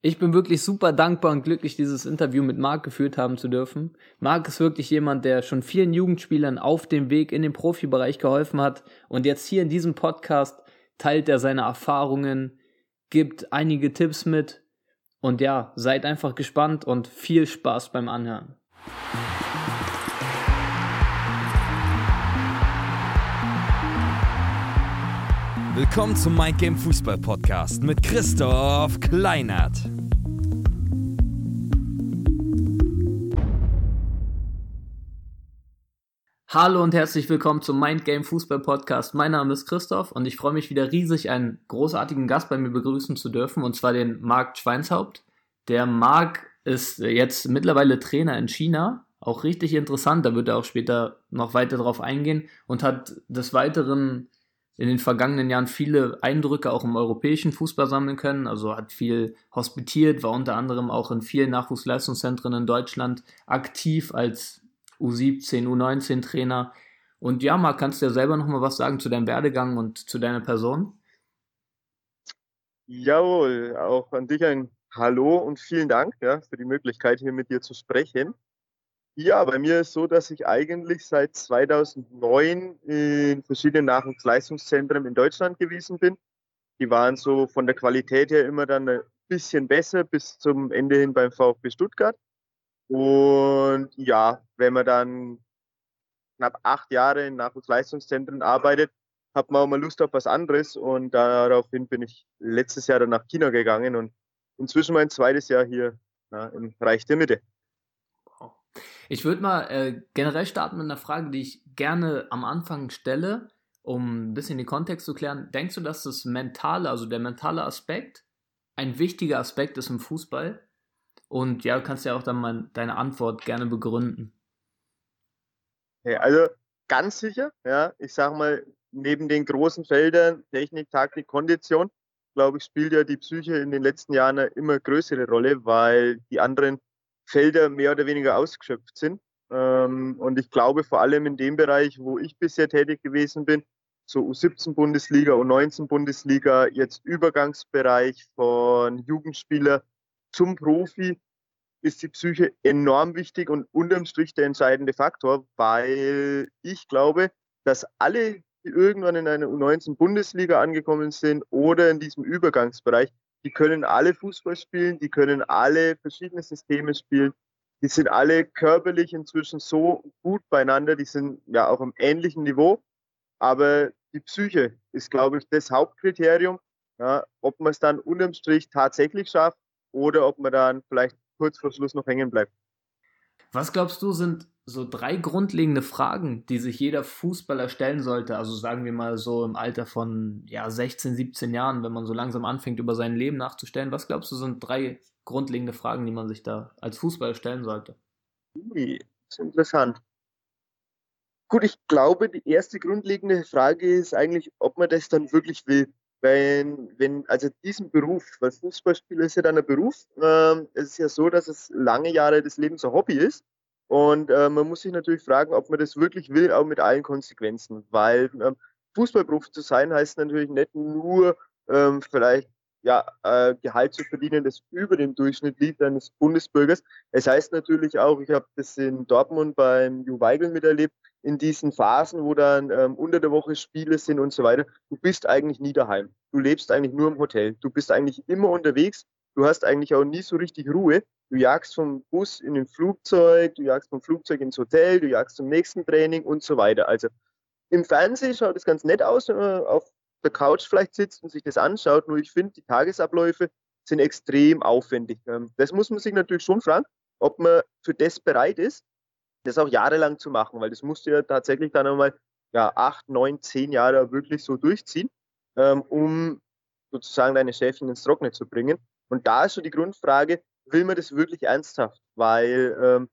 Ich bin wirklich super dankbar und glücklich, dieses Interview mit Marc geführt haben zu dürfen. Marc ist wirklich jemand, der schon vielen Jugendspielern auf dem Weg in den Profibereich geholfen hat und jetzt hier in diesem Podcast teilt er seine Erfahrungen, gibt einige Tipps mit und ja, seid einfach gespannt und viel Spaß beim Anhören. Willkommen zum Mind Game Fußball Podcast mit Christoph Kleinert. Hallo und herzlich willkommen zum Mind Game Fußball Podcast. Mein Name ist Christoph und ich freue mich wieder riesig, einen großartigen Gast bei mir begrüßen zu dürfen, und zwar den Marc Schweinshaupt. Der Marc ist jetzt mittlerweile Trainer in China, auch richtig interessant, da wird er auch später noch weiter drauf eingehen und hat des Weiteren in den vergangenen Jahren viele Eindrücke auch im europäischen Fußball sammeln können. Also hat viel hospitiert, war unter anderem auch in vielen Nachwuchsleistungszentren in Deutschland aktiv als U17, U19 Trainer. Und ja, Marc, kannst du ja selber nochmal was sagen zu deinem Werdegang und zu deiner Person? Jawohl, auch an dich ein Hallo und vielen Dank ja, für die Möglichkeit, hier mit dir zu sprechen. Ja, bei mir ist so, dass ich eigentlich seit 2009 in verschiedenen Nachwuchsleistungszentren in Deutschland gewesen bin. Die waren so von der Qualität her immer dann ein bisschen besser bis zum Ende hin beim VfB Stuttgart. Und ja, wenn man dann knapp acht Jahre in Nachwuchsleistungszentren arbeitet, hat man auch mal Lust auf was anderes. Und daraufhin bin ich letztes Jahr dann nach China gegangen und inzwischen mein zweites Jahr hier na, im Reich der Mitte. Ich würde mal äh, generell starten mit einer Frage, die ich gerne am Anfang stelle, um ein bisschen den Kontext zu klären. Denkst du, dass das Mentale, also der mentale Aspekt, ein wichtiger Aspekt ist im Fußball? Und ja, du kannst ja auch dann mal deine Antwort gerne begründen. Ja, also ganz sicher, ja. Ich sag mal, neben den großen Feldern Technik, Taktik, Kondition, glaube ich, spielt ja die Psyche in den letzten Jahren eine immer größere Rolle, weil die anderen Felder mehr oder weniger ausgeschöpft sind. Ähm, und ich glaube vor allem in dem Bereich, wo ich bisher tätig gewesen bin, so U17 Bundesliga, U19 Bundesliga, jetzt Übergangsbereich von Jugendspieler zum Profi, ist die Psyche enorm wichtig und unterm Strich der entscheidende Faktor, weil ich glaube, dass alle, die irgendwann in einer U19 Bundesliga angekommen sind oder in diesem Übergangsbereich, die können alle Fußball spielen, die können alle verschiedene Systeme spielen. Die sind alle körperlich inzwischen so gut beieinander, die sind ja auch am ähnlichen Niveau. Aber die Psyche ist, glaube ich, das Hauptkriterium, ja, ob man es dann unterm Strich tatsächlich schafft oder ob man dann vielleicht kurz vor Schluss noch hängen bleibt. Was glaubst du, sind so drei grundlegende Fragen, die sich jeder Fußballer stellen sollte. Also sagen wir mal so im Alter von ja, 16, 17 Jahren, wenn man so langsam anfängt, über sein Leben nachzustellen. Was glaubst du, sind drei grundlegende Fragen, die man sich da als Fußballer stellen sollte? Das ist interessant. Gut, ich glaube, die erste grundlegende Frage ist eigentlich, ob man das dann wirklich will. Wenn, wenn, also diesen Beruf, weil Fußballspieler ist ja dann ein Beruf, ähm, es ist ja so, dass es lange Jahre des Lebens ein Hobby ist. Und äh, man muss sich natürlich fragen, ob man das wirklich will, auch mit allen Konsequenzen. Weil ähm, Fußballprofi zu sein heißt natürlich nicht nur ähm, vielleicht ja, äh, Gehalt zu verdienen, das über dem Durchschnitt liegt eines Bundesbürgers. Es heißt natürlich auch, ich habe das in Dortmund beim Ju Weigel miterlebt, in diesen Phasen, wo dann ähm, unter der Woche Spiele sind und so weiter, du bist eigentlich nie daheim. Du lebst eigentlich nur im Hotel. Du bist eigentlich immer unterwegs. Du hast eigentlich auch nie so richtig Ruhe. Du jagst vom Bus in den Flugzeug, du jagst vom Flugzeug ins Hotel, du jagst zum nächsten Training und so weiter. Also im Fernsehen schaut es ganz nett aus, wenn man auf der Couch vielleicht sitzt und sich das anschaut. Nur ich finde, die Tagesabläufe sind extrem aufwendig. Ähm, das muss man sich natürlich schon fragen, ob man für das bereit ist, das auch jahrelang zu machen, weil das musst du ja tatsächlich dann einmal ja, acht, neun, zehn Jahre wirklich so durchziehen, ähm, um sozusagen deine Schäfchen ins Trockene zu bringen. Und da ist schon die Grundfrage, will man das wirklich ernsthaft? Weil ähm,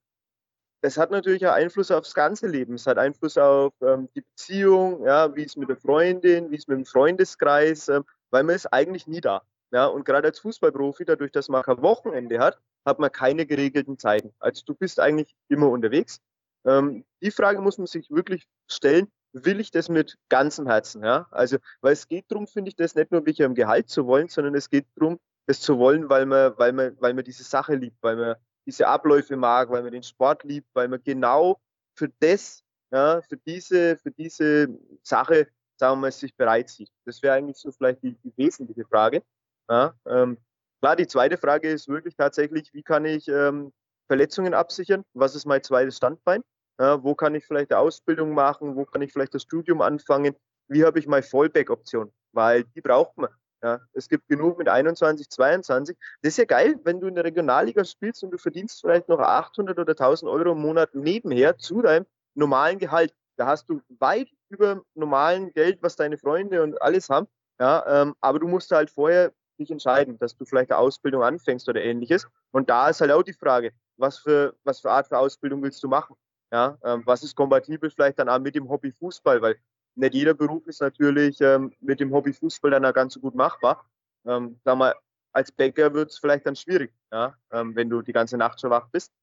das hat natürlich auch Einfluss aufs ganze Leben. Es hat Einfluss auf ähm, die Beziehung, ja, wie es mit der Freundin, wie es mit dem Freundeskreis, ähm, weil man ist eigentlich nie da. Ja, und gerade als Fußballprofi, dadurch, dass man kein Wochenende hat, hat man keine geregelten Zeiten. Also du bist eigentlich immer unterwegs. Ähm, die Frage muss man sich wirklich stellen, will ich das mit ganzem Herzen? Ja? Also, weil es geht darum, finde ich, das nicht nur wirklich am Gehalt zu wollen, sondern es geht darum, das zu wollen, weil man, weil man, weil man diese Sache liebt, weil man diese Abläufe mag, weil man den Sport liebt, weil man genau für das, ja, für diese, für diese Sache, sagen wir mal, sich bereit sieht. Das wäre eigentlich so vielleicht die, die wesentliche Frage. Ja, ähm, klar, die zweite Frage ist wirklich tatsächlich, wie kann ich ähm, Verletzungen absichern? Was ist mein zweites Standbein? Ja, wo kann ich vielleicht eine Ausbildung machen? Wo kann ich vielleicht das Studium anfangen? Wie habe ich meine Fallback-Option? Weil die braucht man. Ja, es gibt genug mit 21, 22. Das ist ja geil, wenn du in der Regionalliga spielst und du verdienst vielleicht noch 800 oder 1000 Euro im Monat nebenher zu deinem normalen Gehalt. Da hast du weit über normalen Geld, was deine Freunde und alles haben. Ja, ähm, aber du musst halt vorher dich entscheiden, dass du vielleicht eine Ausbildung anfängst oder ähnliches. Und da ist halt auch die Frage, was für, was für Art für Ausbildung willst du machen? Ja, ähm, was ist kompatibel vielleicht dann auch mit dem Hobby Fußball? Weil nicht jeder Beruf ist natürlich ähm, mit dem Hobby Fußball dann auch ganz so gut machbar. Ähm, sag mal, als Bäcker wird es vielleicht dann schwierig, ja, ähm, wenn du die ganze Nacht schon wach bist.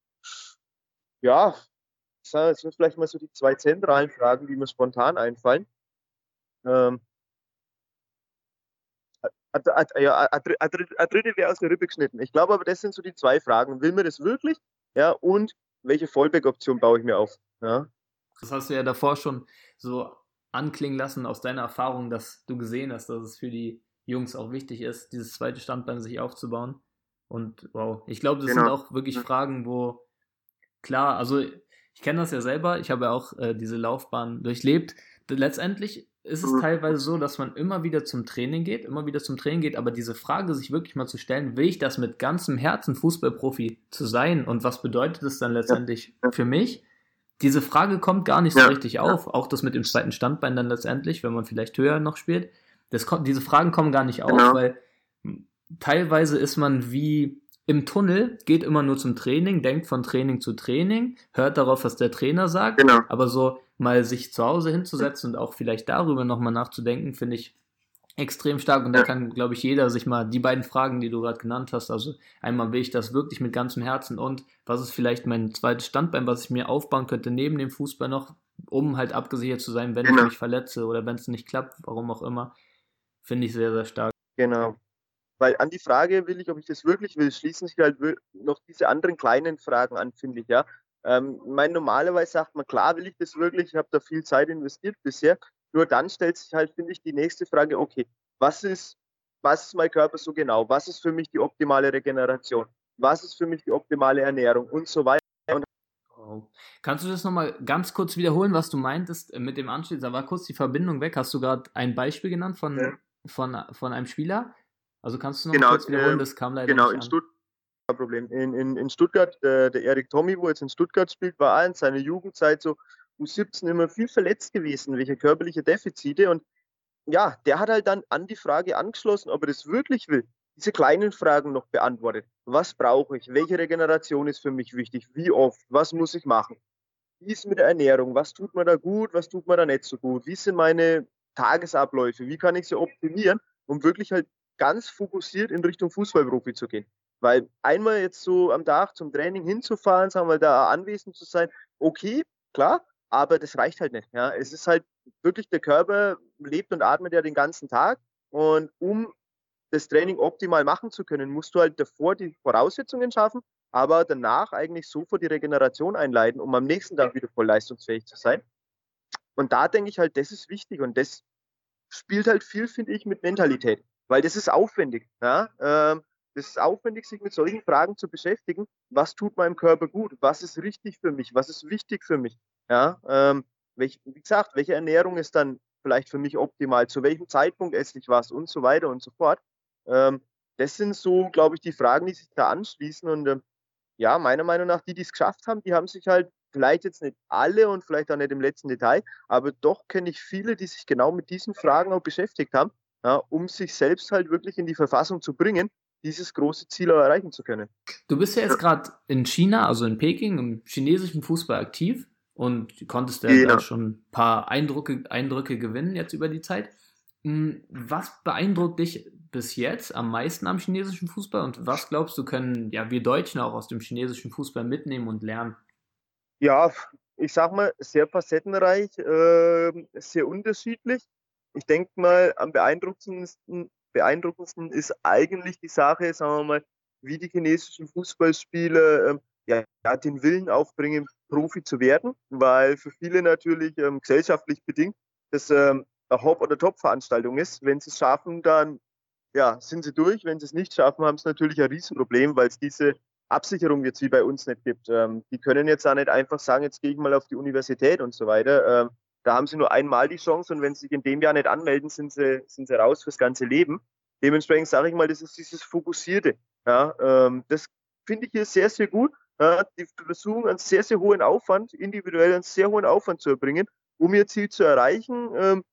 Ja, das sind vielleicht mal so die zwei zentralen Fragen, die mir spontan einfallen. Ähm, ja, eine dritte wäre aus der Rippe geschnitten. Ich glaube aber, das sind so die zwei Fragen. Will mir das wirklich? Ja, und welche Fallback-Option baue ich mir auf? Ja. Das hast du ja davor schon so anklingen lassen aus deiner Erfahrung, dass du gesehen hast, dass es für die Jungs auch wichtig ist, dieses zweite Standbein sich aufzubauen. Und wow, ich glaube, das genau. sind auch wirklich Fragen, wo klar, also ich kenne das ja selber, ich habe ja auch äh, diese Laufbahn durchlebt. Letztendlich ist es mhm. teilweise so, dass man immer wieder zum Training geht, immer wieder zum Training geht, aber diese Frage sich wirklich mal zu stellen, will ich das mit ganzem Herzen Fußballprofi zu sein und was bedeutet es dann letztendlich ja. für mich? Diese Frage kommt gar nicht so ja. richtig auf, auch das mit dem zweiten Standbein dann letztendlich, wenn man vielleicht höher noch spielt. Das kommt, diese Fragen kommen gar nicht auf, genau. weil teilweise ist man wie im Tunnel, geht immer nur zum Training, denkt von Training zu Training, hört darauf, was der Trainer sagt, genau. aber so mal sich zu Hause hinzusetzen und auch vielleicht darüber nochmal nachzudenken, finde ich extrem stark und da kann, glaube ich, jeder sich mal die beiden Fragen, die du gerade genannt hast, also einmal will ich das wirklich mit ganzem Herzen und was ist vielleicht mein zweites Standbein, was ich mir aufbauen könnte neben dem Fußball noch, um halt abgesichert zu sein, wenn genau. ich mich verletze oder wenn es nicht klappt, warum auch immer, finde ich sehr, sehr stark. Genau. Weil an die Frage will ich, ob ich das wirklich will, schließen sich halt noch diese anderen kleinen Fragen an, finde ich, ja. Ähm, mein, normalerweise sagt man, klar will ich das wirklich, ich habe da viel Zeit investiert bisher. Nur dann stellt sich halt, finde ich, die nächste Frage, okay, was ist, was ist mein Körper so genau? Was ist für mich die optimale Regeneration? Was ist für mich die optimale Ernährung und so weiter? Und Kannst du das nochmal ganz kurz wiederholen, was du meintest äh, mit dem Anschluss? Da war kurz die Verbindung weg. Hast du gerade ein Beispiel genannt von, ja. von, von einem Spieler? Also kannst du noch genau, kurz wiederholen, äh, das kam leider genau, nicht in an. Problem. In, in, in Stuttgart, der, der Erik Tommy, wo jetzt in Stuttgart spielt, war in seiner Jugendzeit so U17 immer viel verletzt gewesen, welche körperliche Defizite. Und ja, der hat halt dann an die Frage angeschlossen, ob er das wirklich will. Diese kleinen Fragen noch beantwortet. Was brauche ich? Welche Regeneration ist für mich wichtig? Wie oft? Was muss ich machen? Wie ist mit der Ernährung? Was tut mir da gut? Was tut mir da nicht so gut? Wie sind meine Tagesabläufe? Wie kann ich sie optimieren, um wirklich halt ganz fokussiert in Richtung Fußballprofi zu gehen. Weil einmal jetzt so am Tag zum Training hinzufahren, sagen wir, da anwesend zu sein, okay, klar, aber das reicht halt nicht. Ja. Es ist halt wirklich, der Körper lebt und atmet ja den ganzen Tag und um das Training optimal machen zu können, musst du halt davor die Voraussetzungen schaffen, aber danach eigentlich sofort die Regeneration einleiten, um am nächsten Tag wieder voll leistungsfähig zu sein. Und da denke ich halt, das ist wichtig und das spielt halt viel, finde ich, mit Mentalität weil das ist aufwendig. Ja? Ähm, das ist aufwendig, sich mit solchen Fragen zu beschäftigen. Was tut meinem Körper gut? Was ist richtig für mich? Was ist wichtig für mich? Ja? Ähm, welch, wie gesagt, welche Ernährung ist dann vielleicht für mich optimal? Zu welchem Zeitpunkt esse ich was? Und so weiter und so fort. Ähm, das sind so, glaube ich, die Fragen, die sich da anschließen. Und ähm, ja, meiner Meinung nach, die, die es geschafft haben, die haben sich halt vielleicht jetzt nicht alle und vielleicht auch nicht im letzten Detail, aber doch kenne ich viele, die sich genau mit diesen Fragen auch beschäftigt haben ja, um sich selbst halt wirklich in die Verfassung zu bringen, dieses große Ziel erreichen zu können. Du bist ja jetzt gerade in China, also in Peking, im chinesischen Fußball aktiv und konntest ja genau. schon ein paar Eindrücke, Eindrücke gewinnen jetzt über die Zeit. Hm, was beeindruckt dich bis jetzt am meisten am chinesischen Fußball und was glaubst du, können ja wir Deutschen auch aus dem chinesischen Fußball mitnehmen und lernen? Ja, ich sag mal, sehr facettenreich, äh, sehr unterschiedlich ich denke mal, am beeindruckendsten beeindruckendsten ist eigentlich die Sache, sagen wir mal, wie die chinesischen Fußballspieler ähm, ja, ja, den Willen aufbringen, Profi zu werden, weil für viele natürlich ähm, gesellschaftlich bedingt das ähm, eine Hop- oder Top-Veranstaltung ist. Wenn sie es schaffen, dann ja, sind sie durch. Wenn sie es nicht schaffen, haben sie natürlich ein Riesenproblem, weil es diese Absicherung jetzt wie bei uns nicht gibt. Ähm, die können jetzt auch nicht einfach sagen, jetzt gehe ich mal auf die Universität und so weiter. Ähm, da haben sie nur einmal die Chance und wenn sie sich in dem Jahr nicht anmelden, sind sie, sind sie raus fürs ganze Leben. Dementsprechend sage ich mal, das ist dieses Fokussierte. Ja, ähm, das finde ich hier sehr, sehr gut. Ja, die versuchen einen sehr, sehr hohen Aufwand, individuell einen sehr hohen Aufwand zu erbringen, um ihr Ziel zu erreichen. Ähm,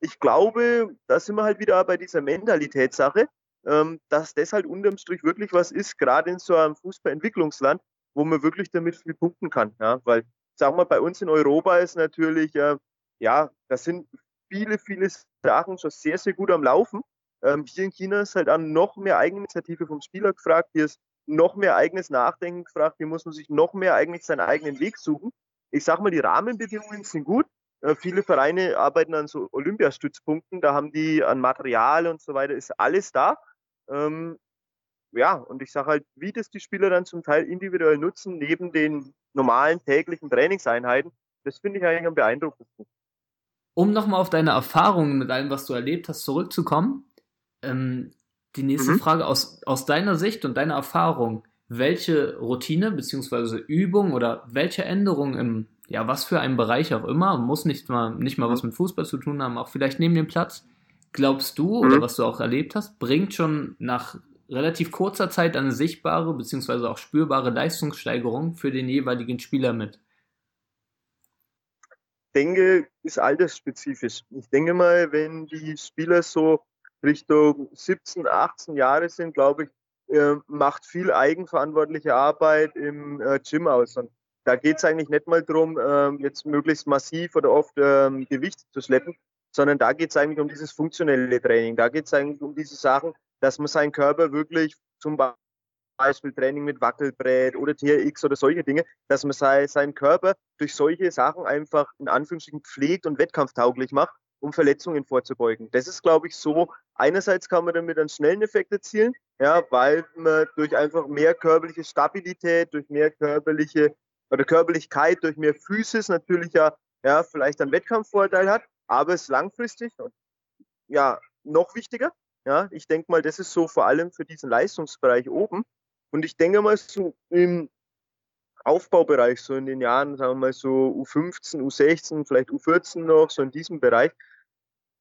ich glaube, da sind wir halt wieder bei dieser Mentalitätssache, ähm, dass das halt unterm Strich wirklich was ist, gerade in so einem Fußballentwicklungsland, wo man wirklich damit viel punkten kann. Ja? Weil, sagen wir, bei uns in Europa ist natürlich, äh, ja, da sind viele, viele Sachen schon sehr, sehr gut am Laufen. Ähm, hier in China ist halt auch noch mehr Eigeninitiative vom Spieler gefragt, hier ist noch mehr eigenes Nachdenken gefragt, hier muss man sich noch mehr eigentlich seinen eigenen Weg suchen. Ich sag mal, die Rahmenbedingungen sind gut, äh, viele Vereine arbeiten an so Olympiastützpunkten, da haben die an Material und so weiter, ist alles da. Ähm, ja, und ich sage halt, wie das die Spieler dann zum Teil individuell nutzen, neben den normalen täglichen Trainingseinheiten, das finde ich eigentlich am beeindruckendsten. Um nochmal auf deine Erfahrungen mit allem, was du erlebt hast, zurückzukommen, ähm, die nächste mhm. Frage aus, aus deiner Sicht und deiner Erfahrung, welche Routine bzw. Übung oder welche Änderung im ja, was für einen Bereich auch immer, muss nicht mal, nicht mal was mit Fußball zu tun haben, auch vielleicht neben dem Platz, glaubst du mhm. oder was du auch erlebt hast, bringt schon nach relativ kurzer Zeit eine sichtbare bzw. auch spürbare Leistungssteigerung für den jeweiligen Spieler mit? Ich denke, ist altersspezifisch. Ich denke mal, wenn die Spieler so Richtung 17, 18 Jahre sind, glaube ich, äh, macht viel eigenverantwortliche Arbeit im äh, Gym aus. Und da geht es eigentlich nicht mal darum, ähm, jetzt möglichst massiv oder oft ähm, Gewicht zu schleppen, sondern da geht es eigentlich um dieses funktionelle Training. Da geht es eigentlich um diese Sachen, dass man seinen Körper wirklich zum Beispiel Training mit Wackelbrett oder TRX oder solche Dinge, dass man sei, seinen Körper durch solche Sachen einfach in Anführungsstrichen pflegt und wettkampftauglich macht, um Verletzungen vorzubeugen. Das ist, glaube ich, so. Einerseits kann man damit einen schnellen Effekt erzielen, ja, weil man durch einfach mehr körperliche Stabilität, durch mehr körperliche oder Körperlichkeit durch mehr Physis natürlich ja, ja vielleicht einen Wettkampfvorteil hat, aber es langfristig und ja noch wichtiger. Ja, ich denke mal, das ist so vor allem für diesen Leistungsbereich oben. Und ich denke mal, so im Aufbaubereich, so in den Jahren, sagen wir mal so U15, U16, vielleicht U14 noch, so in diesem Bereich,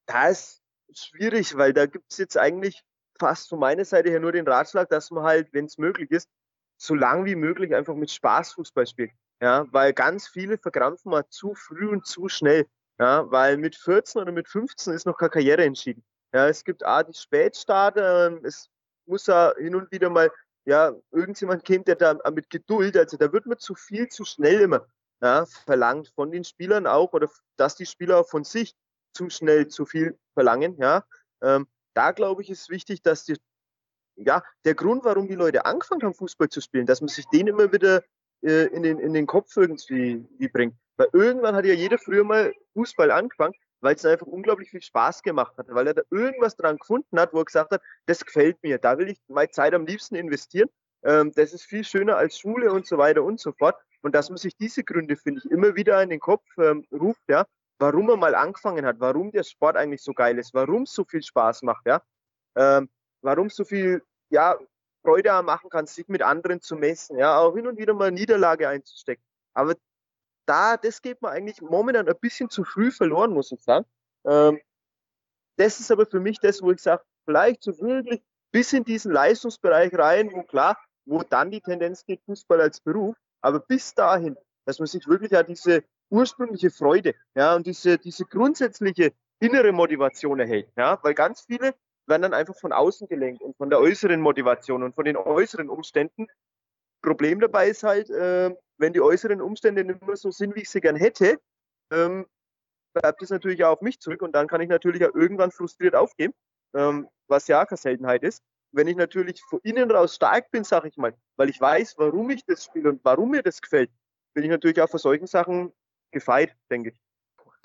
da ist schwierig, weil da gibt es jetzt eigentlich fast von meiner Seite her nur den Ratschlag, dass man halt, wenn es möglich ist, so lang wie möglich einfach mit Spaß Fußball spielt. Ja, weil ganz viele verkrampfen mal zu früh und zu schnell. Ja, weil mit 14 oder mit 15 ist noch keine Karriere entschieden. Ja, es gibt A, die Spätstarter, ähm, es muss ja hin und wieder mal, ja, irgendjemand kennt, der da mit Geduld, also da wird man zu viel, zu schnell immer ja, verlangt von den Spielern auch oder dass die Spieler auch von sich zu schnell zu viel verlangen. Ja, ähm, da glaube ich, ist wichtig, dass die ja, der Grund, warum die Leute angefangen haben, Fußball zu spielen, dass man sich den immer wieder äh, in, den, in den Kopf irgendwie bringt. Weil irgendwann hat ja jeder früher mal Fußball angefangen, weil es einfach unglaublich viel Spaß gemacht hat, weil er da irgendwas dran gefunden hat, wo er gesagt hat, das gefällt mir, da will ich meine Zeit am liebsten investieren. Ähm, das ist viel schöner als Schule und so weiter und so fort. Und dass man sich diese Gründe, finde ich, immer wieder in den Kopf ähm, ruft, ja, warum er mal angefangen hat, warum der Sport eigentlich so geil ist, warum es so viel Spaß macht, ja. Ähm, warum so viel ja, Freude machen kann, sich mit anderen zu messen, ja, auch hin und wieder mal Niederlage einzustecken. Aber da, das geht mir eigentlich momentan ein bisschen zu früh verloren, muss ich sagen. Ähm, das ist aber für mich das, wo ich sage, vielleicht so wirklich bis in diesen Leistungsbereich rein, wo klar, wo dann die Tendenz geht, Fußball als Beruf, aber bis dahin, dass man sich wirklich ja diese ursprüngliche Freude, ja, und diese, diese grundsätzliche innere Motivation erhält, ja, weil ganz viele werden dann einfach von außen gelenkt und von der äußeren Motivation und von den äußeren Umständen. Problem dabei ist halt, äh, wenn die äußeren Umstände nicht mehr so sind, wie ich sie gern hätte, ähm, bleibt es natürlich auch auf mich zurück und dann kann ich natürlich auch irgendwann frustriert aufgeben, ähm, was ja auch keine Seltenheit ist. Wenn ich natürlich von innen raus stark bin, sage ich mal, weil ich weiß, warum ich das spiele und warum mir das gefällt, bin ich natürlich auch vor solchen Sachen gefeit, denke ich.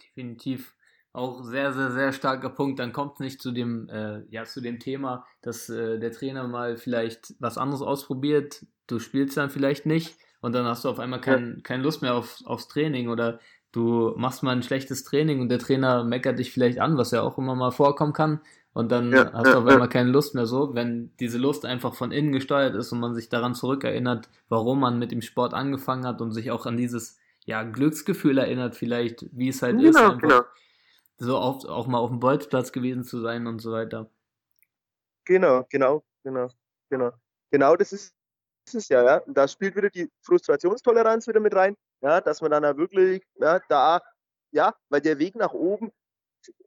Definitiv. Auch sehr, sehr, sehr starker Punkt. Dann kommt es nicht zu dem, äh, ja, zu dem Thema, dass äh, der Trainer mal vielleicht was anderes ausprobiert. Du spielst dann vielleicht nicht und dann hast du auf einmal kein, ja. keine Lust mehr auf, aufs Training oder du machst mal ein schlechtes Training und der Trainer meckert dich vielleicht an, was ja auch immer mal vorkommen kann. Und dann ja, hast du auf einmal keine Lust mehr so, wenn diese Lust einfach von innen gesteuert ist und man sich daran zurückerinnert, warum man mit dem Sport angefangen hat und sich auch an dieses ja, Glücksgefühl erinnert, vielleicht, wie es halt genau, ist, einfach genau. So oft auch mal auf dem Bolzplatz gewesen zu sein und so weiter. Genau, genau, genau, genau. Genau das ist, das ist ja, ja. Und da spielt wieder die Frustrationstoleranz wieder mit rein, ja, dass man dann auch wirklich, ja, da, ja, weil der Weg nach oben,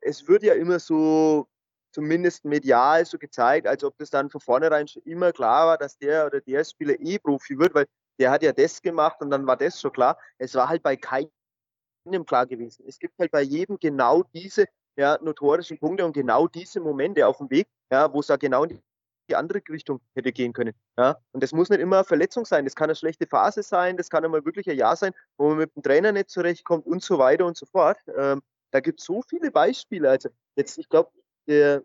es wird ja immer so zumindest medial so gezeigt, als ob das dann von vornherein schon immer klar war, dass der oder der Spieler eh Profi wird, weil der hat ja das gemacht und dann war das schon klar. Es war halt bei keinem klar gewesen. Es gibt halt bei jedem genau diese ja, notorischen Punkte und genau diese Momente auf dem Weg, ja, wo es da genau in die andere Richtung hätte gehen können. Ja? Und das muss nicht immer eine Verletzung sein, das kann eine schlechte Phase sein, das kann einmal wirklich ein Jahr sein, wo man mit dem Trainer nicht zurechtkommt und so weiter und so fort. Ähm, da gibt es so viele Beispiele. Also jetzt, ich glaube, der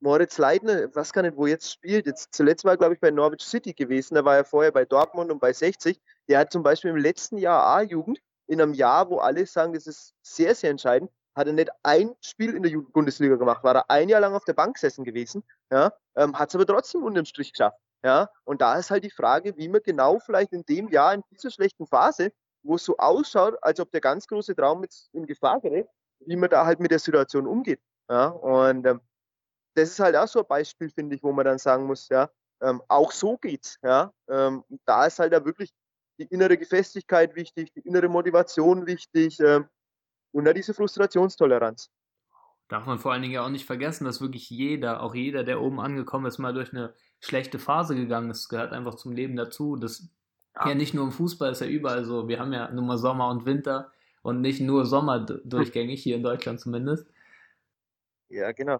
Moritz Leitner, was kann nicht, wo jetzt spielt. Jetzt zuletzt war, glaube ich, bei Norwich City gewesen. Da war er vorher bei Dortmund und bei 60. Der hat zum Beispiel im letzten Jahr A-Jugend, in einem Jahr, wo alle sagen, das ist sehr, sehr entscheidend, hat er nicht ein Spiel in der Bundesliga gemacht. War er ein Jahr lang auf der Bank gesessen gewesen, ja, ähm, hat es aber trotzdem unterm Strich geschafft. Ja, und da ist halt die Frage, wie man genau vielleicht in dem Jahr, in dieser schlechten Phase, wo es so ausschaut, als ob der ganz große Traum jetzt in Gefahr gerät, wie man da halt mit der Situation umgeht. Ja, und ähm, das ist halt auch so ein Beispiel, finde ich, wo man dann sagen muss, ja, ähm, auch so geht's. Ja, ähm, da ist halt da wirklich die innere Gefestigkeit wichtig, die innere Motivation wichtig ähm, und da diese Frustrationstoleranz. Darf man vor allen Dingen ja auch nicht vergessen, dass wirklich jeder, auch jeder, der oben angekommen ist, mal durch eine schlechte Phase gegangen ist. Das gehört einfach zum Leben dazu. Das ja. ja nicht nur im Fußball, ist ja überall so. Wir haben ja nur mal Sommer und Winter und nicht nur Sommer durchgängig, hier in Deutschland zumindest. Ja, genau.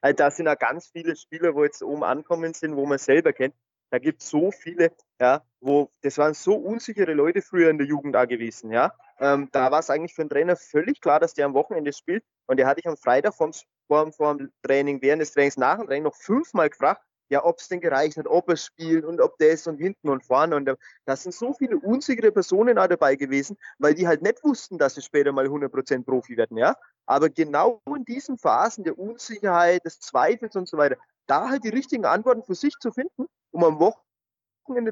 Also da sind ja ganz viele Spieler, wo jetzt oben ankommen sind, wo man selber kennt. Da gibt es so viele, ja, wo das waren so unsichere Leute früher in der Jugend da gewesen, ja. Ähm, da war es eigentlich für den Trainer völlig klar, dass der am Wochenende spielt. Und der hatte ich am Freitag vorm, vorm, vorm Training, während des Trainings, nach dem Training noch fünfmal gefragt, ja, ob es denn gereicht hat, ob er spielt und ob das und hinten und vorne. Und da sind so viele unsichere Personen auch dabei gewesen, weil die halt nicht wussten, dass sie später mal 100% Profi werden, ja. Aber genau in diesen Phasen der Unsicherheit, des Zweifels und so weiter, da halt die richtigen Antworten für sich zu finden, um am Wochenende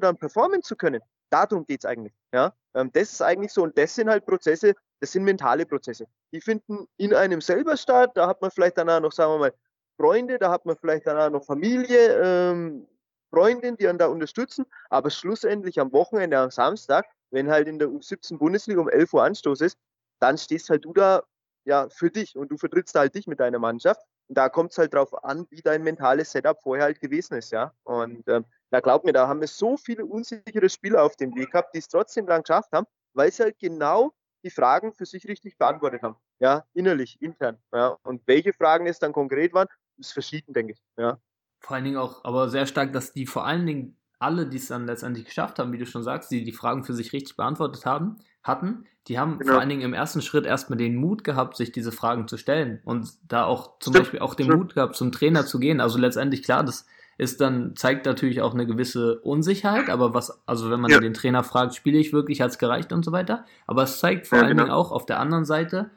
dann performen zu können. Darum geht's eigentlich. Ja? Ähm, das ist eigentlich so. Und das sind halt Prozesse, das sind mentale Prozesse. Die finden in einem selber statt. Da hat man vielleicht danach noch, sagen wir mal, Freunde, da hat man vielleicht danach noch Familie, ähm, Freundin, die einen da unterstützen. Aber schlussendlich am Wochenende, am Samstag, wenn halt in der U17 Bundesliga um 11 Uhr Anstoß ist, dann stehst halt du da ja, für dich und du vertrittst halt dich mit deiner Mannschaft. Und da kommt es halt drauf an, wie dein mentales Setup vorher halt gewesen ist, ja. Und ähm, da glaub mir, da haben wir so viele unsichere Spieler auf dem Weg gehabt, die es trotzdem lang geschafft haben, weil sie halt genau die Fragen für sich richtig beantwortet haben. Ja, innerlich, intern. Ja. Und welche Fragen es dann konkret waren, ist verschieden, denke ich. Ja. Vor allen Dingen auch, aber sehr stark, dass die vor allen Dingen alle, die es dann letztendlich geschafft haben, wie du schon sagst, die die Fragen für sich richtig beantwortet haben, hatten, die haben genau. vor allen Dingen im ersten Schritt erstmal den Mut gehabt, sich diese Fragen zu stellen und da auch zum Stimmt. Beispiel auch den Stimmt. Mut gehabt, zum Trainer zu gehen. Also letztendlich klar, das ist dann, zeigt natürlich auch eine gewisse Unsicherheit, aber was, also wenn man ja. den Trainer fragt, spiele ich wirklich, hat es gereicht und so weiter. Aber es zeigt vor ja, allen genau. Dingen auch auf der anderen Seite,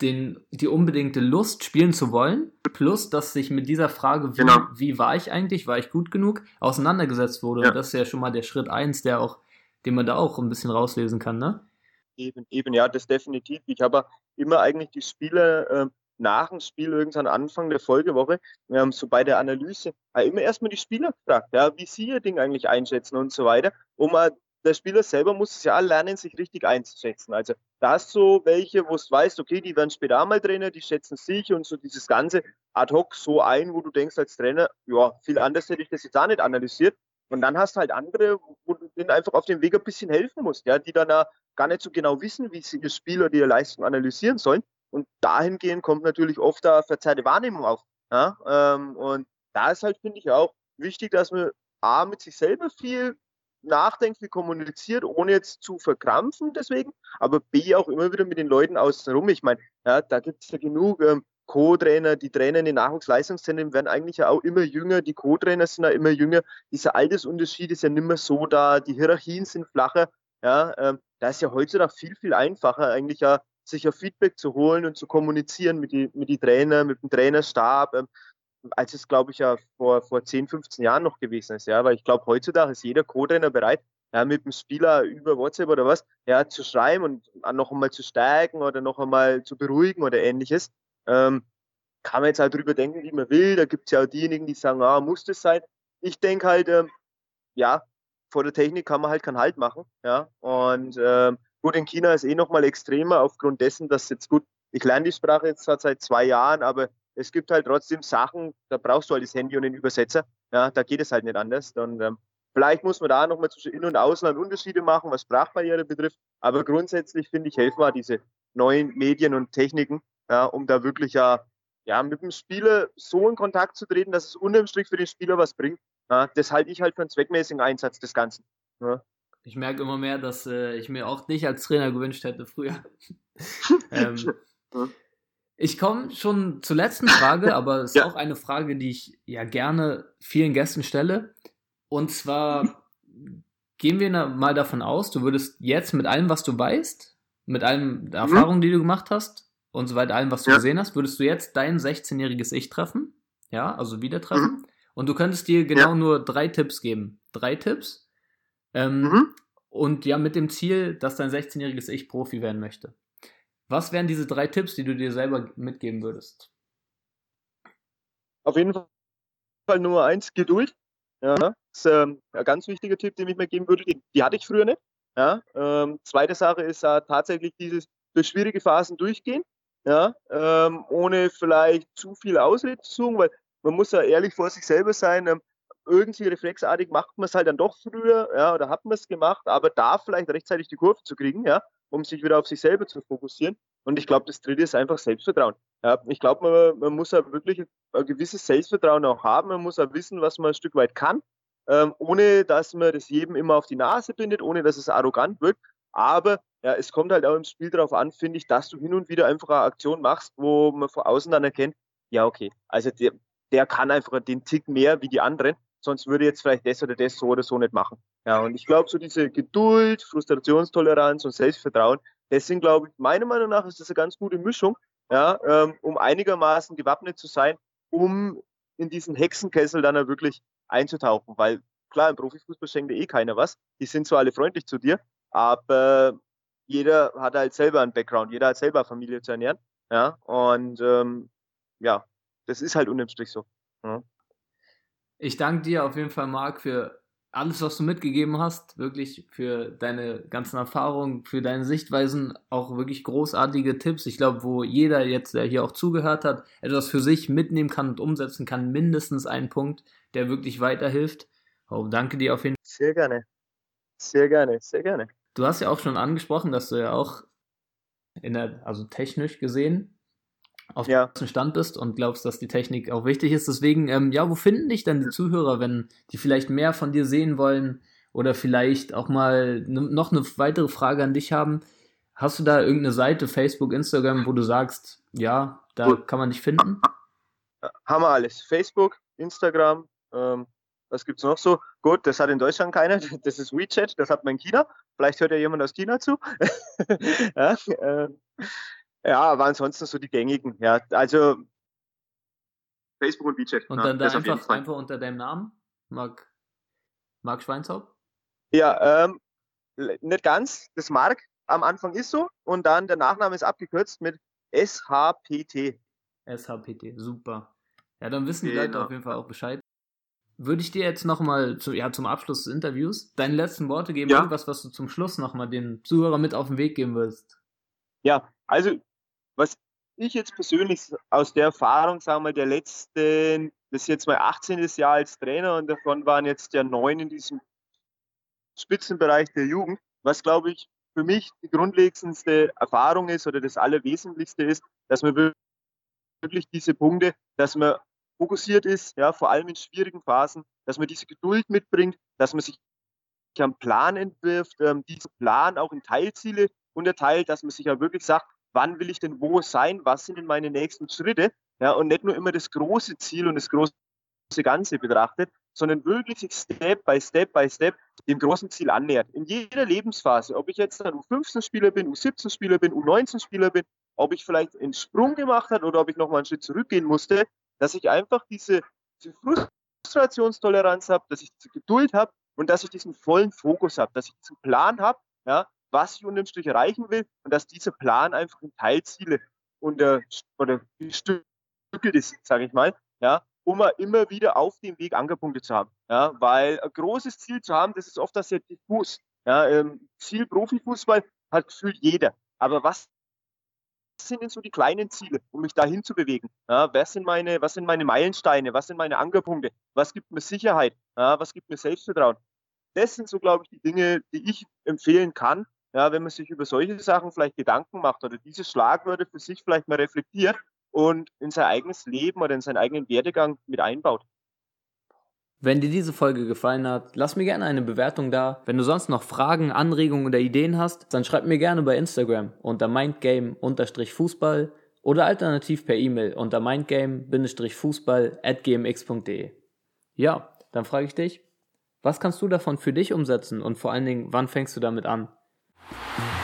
den, die unbedingte Lust, spielen zu wollen, plus dass sich mit dieser Frage, wie, genau. wie war ich eigentlich, war ich gut genug, auseinandergesetzt wurde. Ja. Und das ist ja schon mal der Schritt eins, der auch, den man da auch ein bisschen rauslesen kann, ne? Eben, eben, ja, das definitiv. Ich habe immer eigentlich die Spieler äh, nach dem Spiel, irgendwann Anfang der Folgewoche, ähm, so bei der Analyse, äh, immer erstmal die Spieler gefragt, ja, wie sie ihr Ding eigentlich einschätzen und so weiter, um äh, der Spieler selber muss es ja lernen, sich richtig einzuschätzen. Also da hast du welche, wo du weißt, okay, die werden später mal Trainer, die schätzen sich und so dieses ganze ad hoc so ein, wo du denkst als Trainer, ja, viel anders hätte ich das jetzt auch nicht analysiert. Und dann hast du halt andere, wo du denen einfach auf dem Weg ein bisschen helfen musst, ja, die dann gar nicht so genau wissen, wie sie ihr Spiel oder ihre Leistung analysieren sollen. Und dahingehend kommt natürlich oft da verzerrte Wahrnehmung auf. Ja? Ähm, und da ist halt, finde ich, auch wichtig, dass man A, mit sich selber viel nachdenkt, viel kommuniziert, ohne jetzt zu verkrampfen deswegen, aber B auch immer wieder mit den Leuten außenrum. Ich meine, ja, da gibt es ja genug ähm, Co-Trainer, die Trainer in den Nachwuchsleistungszentren werden eigentlich ja auch immer jünger, die Co-Trainer sind ja immer jünger. Dieser Altersunterschied ist ja nicht mehr so da, die Hierarchien sind flacher. Ja, ähm, da ist ja heutzutage viel, viel einfacher, eigentlich ja sich auf Feedback zu holen und zu kommunizieren mit die, mit die Trainer, mit dem Trainerstab. Ähm, als es, glaube ich, ja vor, vor 10, 15 Jahren noch gewesen ist. Ja, weil ich glaube, heutzutage ist jeder Co-Trainer bereit, ja, mit dem Spieler über WhatsApp oder was, ja, zu schreiben und noch einmal zu stärken oder noch einmal zu beruhigen oder ähnliches. Ähm, kann man jetzt halt drüber denken, wie man will. Da gibt es ja auch diejenigen, die sagen, ah, muss das sein. Ich denke halt, ähm, ja, vor der Technik kann man halt keinen Halt machen. Ja, und ähm, gut, in China ist eh nochmal extremer aufgrund dessen, dass jetzt gut, ich lerne die Sprache jetzt seit zwei Jahren, aber es gibt halt trotzdem Sachen, da brauchst du halt das Handy und den Übersetzer. Ja, da geht es halt nicht anders. Und ähm, vielleicht muss man da nochmal zwischen In- und Ausland Unterschiede machen, was Sprachbarriere betrifft. Aber grundsätzlich finde ich, helfen wir diese neuen Medien und Techniken, ja, um da wirklich ja, ja mit dem Spieler so in Kontakt zu treten, dass es unterm Strich für den Spieler was bringt. Ja, das halte ich halt für einen zweckmäßigen Einsatz des Ganzen. Ja. Ich merke immer mehr, dass äh, ich mir auch dich als Trainer gewünscht hätte früher. ähm, ich komme schon zur letzten Frage, aber es ist ja. auch eine Frage, die ich ja gerne vielen Gästen stelle. Und zwar gehen wir mal davon aus, du würdest jetzt mit allem, was du weißt, mit allen Erfahrungen, die du gemacht hast und so weiter, allem, was du ja. gesehen hast, würdest du jetzt dein 16-jähriges Ich treffen. Ja, also wieder treffen. Mhm. Und du könntest dir genau ja. nur drei Tipps geben. Drei Tipps. Ähm, mhm. Und ja, mit dem Ziel, dass dein 16-jähriges Ich Profi werden möchte. Was wären diese drei Tipps, die du dir selber mitgeben würdest? Auf jeden Fall Nummer eins, Geduld. Ja, das ist ähm, ein ganz wichtiger Tipp, den ich mir geben würde. Die, die hatte ich früher nicht. Ja, ähm, zweite Sache ist äh, tatsächlich dieses durch schwierige Phasen durchgehen, ja, ähm, ohne vielleicht zu viel Ausrede zu suchen, weil man muss ja ehrlich vor sich selber sein. Ähm, irgendwie reflexartig macht man es halt dann doch früher, ja, oder hat man es gemacht, aber da vielleicht rechtzeitig die Kurve zu kriegen, ja, um sich wieder auf sich selber zu fokussieren. Und ich glaube, das dritte ist einfach Selbstvertrauen. Ja, ich glaube, man, man, muss ja wirklich ein gewisses Selbstvertrauen auch haben. Man muss auch wissen, was man ein Stück weit kann, ähm, ohne dass man das jedem immer auf die Nase bindet, ohne dass es arrogant wirkt. Aber ja, es kommt halt auch im Spiel darauf an, finde ich, dass du hin und wieder einfach eine Aktion machst, wo man von außen dann erkennt, ja, okay, also der, der kann einfach den Tick mehr wie die anderen sonst würde jetzt vielleicht das oder das so oder so nicht machen. Ja, und ich glaube, so diese Geduld, Frustrationstoleranz und Selbstvertrauen, das sind, glaube ich, meiner Meinung nach ist das eine ganz gute Mischung, ja, ähm, um einigermaßen gewappnet zu sein, um in diesen Hexenkessel dann auch wirklich einzutauchen. Weil klar, im Profifußball schenkt dir eh keiner was. Die sind zwar alle freundlich zu dir, aber jeder hat halt selber einen Background, jeder hat selber Familie zu ernähren. Ja, und ähm, ja, das ist halt unterm Strich so. Ja. Ich danke dir auf jeden Fall, Marc, für alles, was du mitgegeben hast. Wirklich für deine ganzen Erfahrungen, für deine Sichtweisen, auch wirklich großartige Tipps. Ich glaube, wo jeder jetzt, der hier auch zugehört hat, etwas für sich mitnehmen kann und umsetzen kann, mindestens ein Punkt, der wirklich weiterhilft. Oh, danke dir auf jeden Fall. Sehr gerne. Sehr gerne, sehr gerne. Du hast ja auch schon angesprochen, dass du ja auch in der, also technisch gesehen, auf ja. dem Stand bist und glaubst, dass die Technik auch wichtig ist. Deswegen, ähm, ja, wo finden dich denn die Zuhörer, wenn die vielleicht mehr von dir sehen wollen oder vielleicht auch mal noch eine weitere Frage an dich haben? Hast du da irgendeine Seite, Facebook, Instagram, wo du sagst, ja, da Gut. kann man dich finden? Haben wir alles. Facebook, Instagram, ähm, was es noch so? Gut, das hat in Deutschland keiner. Das ist WeChat, das hat man in China. Vielleicht hört ja jemand aus China zu. ja, äh, ja, aber ansonsten so die gängigen. Ja, also Facebook und WeChat. Und dann ja, da einfach, einfach unter deinem Namen? Marc, Marc Schweinshaupt? Ja, ähm, nicht ganz. Das Mark am Anfang ist so und dann der Nachname ist abgekürzt mit SHPT. SHPT, super. Ja, dann wissen die genau. Leute auf jeden Fall auch Bescheid. Würde ich dir jetzt nochmal zu, ja, zum Abschluss des Interviews deine letzten Worte geben, ja. irgendwas, was du zum Schluss nochmal den Zuhörer mit auf den Weg geben willst? Ja, also ich jetzt persönlich aus der Erfahrung, sagen wir, der letzten, das ist jetzt mein 18. Jahr als Trainer und davon waren jetzt ja neun in diesem Spitzenbereich der Jugend, was glaube ich für mich die grundlegendste Erfahrung ist oder das Allerwesentlichste ist, dass man wirklich diese Punkte, dass man fokussiert ist, ja, vor allem in schwierigen Phasen, dass man diese Geduld mitbringt, dass man sich einen Plan entwirft, ähm, diesen Plan auch in Teilziele unterteilt, dass man sich ja wirklich sagt, wann will ich denn wo sein, was sind denn meine nächsten Schritte, ja, und nicht nur immer das große Ziel und das große Ganze betrachtet, sondern wirklich sich Step by Step by Step dem großen Ziel annähert. In jeder Lebensphase, ob ich jetzt dann U15-Spieler bin, U17-Spieler bin, U19-Spieler bin, ob ich vielleicht einen Sprung gemacht habe oder ob ich nochmal einen Schritt zurückgehen musste, dass ich einfach diese, diese Frustrationstoleranz habe, dass ich diese Geduld habe und dass ich diesen vollen Fokus habe, dass ich diesen Plan habe, ja, was ich unterm Strich erreichen will und dass dieser Plan einfach in Teilziele unter, oder gestückelt ist, sage ich mal, ja, um immer wieder auf dem Weg Ankerpunkte zu haben. Ja, weil ein großes Ziel zu haben, das ist oft das sehr diffus. Ja, ähm, Ziel Profifußball hat gefühlt jeder. Aber was sind denn so die kleinen Ziele, um mich dahin zu bewegen? Ja, was, sind meine, was sind meine Meilensteine? Was sind meine Ankerpunkte? Was gibt mir Sicherheit? Ja, was gibt mir Selbstvertrauen? Das sind so, glaube ich, die Dinge, die ich empfehlen kann, ja, wenn man sich über solche Sachen vielleicht Gedanken macht oder diese Schlagwörter für sich vielleicht mal reflektiert und in sein eigenes Leben oder in seinen eigenen Werdegang mit einbaut. Wenn dir diese Folge gefallen hat, lass mir gerne eine Bewertung da. Wenn du sonst noch Fragen, Anregungen oder Ideen hast, dann schreib mir gerne bei Instagram unter mindgame-fußball oder alternativ per E-Mail unter mindgame-fußball at gmx.de. Ja, dann frage ich dich, was kannst du davon für dich umsetzen und vor allen Dingen, wann fängst du damit an? Yeah.